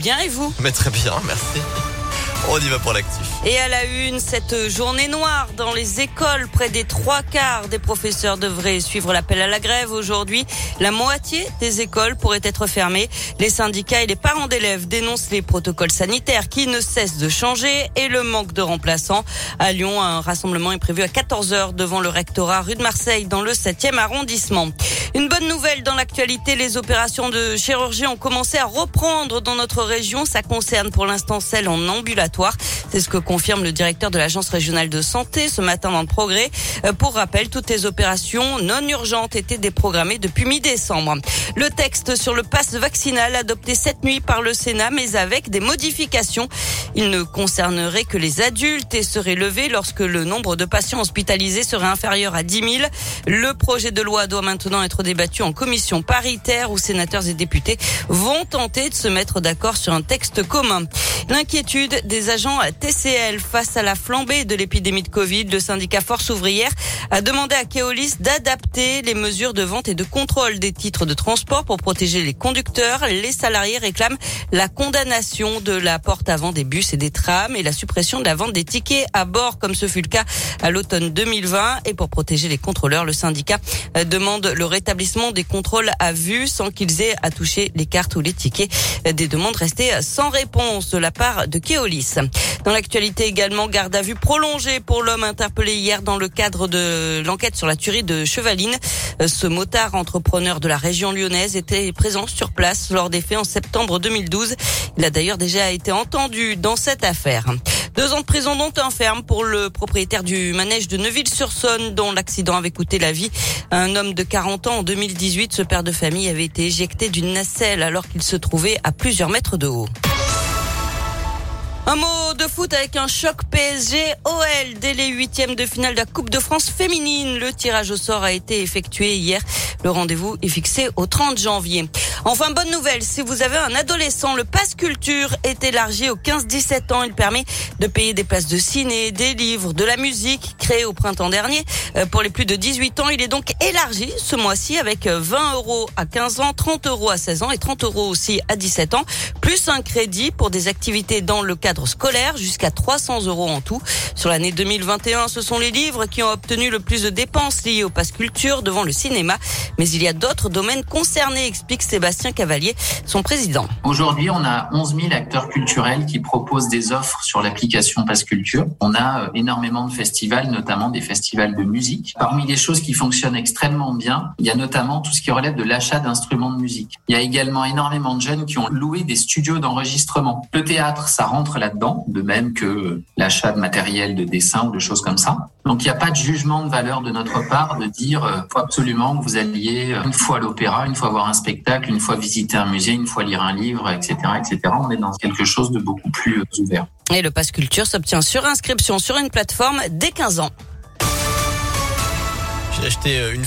Bien et vous? Mais très bien, merci. On y va pour l'actif. Et à la une, cette journée noire dans les écoles, près des trois quarts des professeurs devraient suivre l'appel à la grève aujourd'hui. La moitié des écoles pourraient être fermées. Les syndicats et les parents d'élèves dénoncent les protocoles sanitaires qui ne cessent de changer et le manque de remplaçants. À Lyon, un rassemblement est prévu à 14 heures devant le rectorat rue de Marseille dans le 7e arrondissement. Une bonne nouvelle dans l'actualité, les opérations de chirurgie ont commencé à reprendre dans notre région. Ça concerne pour l'instant celles en ambulatoire. C'est ce que confirme le directeur de l'Agence régionale de santé ce matin dans le progrès. Euh, pour rappel, toutes les opérations non urgentes étaient déprogrammées depuis mi-décembre. Le texte sur le passe vaccinal adopté cette nuit par le Sénat, mais avec des modifications. Il ne concernerait que les adultes et serait levé lorsque le nombre de patients hospitalisés serait inférieur à 10 000. Le projet de loi doit maintenant être débattu en commission paritaire où sénateurs et députés vont tenter de se mettre d'accord sur un texte commun. L'inquiétude des agents TCL face à la flambée de l'épidémie de Covid, le syndicat Force ouvrière a demandé à Keolis d'adapter les mesures de vente et de contrôle des titres de transport pour protéger les conducteurs. Les salariés réclament la condamnation de la porte avant des bus et des trams et la suppression de la vente des tickets à bord comme ce fut le cas à l'automne 2020. Et pour protéger les contrôleurs, le syndicat demande le rétablissement des contrôles à vue sans qu'ils aient à toucher les cartes ou les tickets. Des demandes restées sans réponse de la part de Keolis. Dans l'actualité également, garde à vue prolongée pour l'homme interpellé hier dans le cadre de l'enquête sur la tuerie de Chevaline. Ce motard entrepreneur de la région lyonnaise était présent sur place lors des faits en septembre 2012. Il a d'ailleurs déjà été entendu dans cette affaire. Deux ans de prison dont un ferme pour le propriétaire du manège de Neuville-sur-Saône dont l'accident avait coûté la vie un homme de 40 ans en 2018. Ce père de famille avait été éjecté d'une nacelle alors qu'il se trouvait à plusieurs mètres de haut. Un mot de foot avec un choc PSG OL dès les huitièmes de finale de la Coupe de France féminine. Le tirage au sort a été effectué hier. Le rendez-vous est fixé au 30 janvier. Enfin, bonne nouvelle, si vous avez un adolescent, le passe culture est élargi aux 15-17 ans. Il permet de payer des places de ciné, des livres, de la musique, créé au printemps dernier. Euh, pour les plus de 18 ans, il est donc élargi ce mois-ci avec 20 euros à 15 ans, 30 euros à 16 ans et 30 euros aussi à 17 ans, plus un crédit pour des activités dans le cadre scolaire jusqu'à 300 euros en tout. Sur l'année 2021, ce sont les livres qui ont obtenu le plus de dépenses liées au passe culture devant le cinéma. Mais il y a d'autres domaines concernés, explique Sébastien Cavalier, son président. Aujourd'hui, on a 11 000 acteurs culturels qui proposent des offres sur l'application Passe Culture. On a euh, énormément de festivals, notamment des festivals de musique. Parmi les choses qui fonctionnent extrêmement bien, il y a notamment tout ce qui relève de l'achat d'instruments de musique. Il y a également énormément de jeunes qui ont loué des studios d'enregistrement. Le théâtre, ça rentre là-dedans, de même que l'achat de matériel de dessin ou de choses comme ça. Donc il n'y a pas de jugement de valeur de notre part de dire euh, faut absolument que vous alliez euh, une fois à l'opéra, une fois voir un spectacle, une fois visiter un musée, une fois lire un livre, etc., etc. On est dans quelque chose de beaucoup plus euh, ouvert. Et le passe culture s'obtient sur inscription sur une plateforme dès 15 ans. J'ai acheté une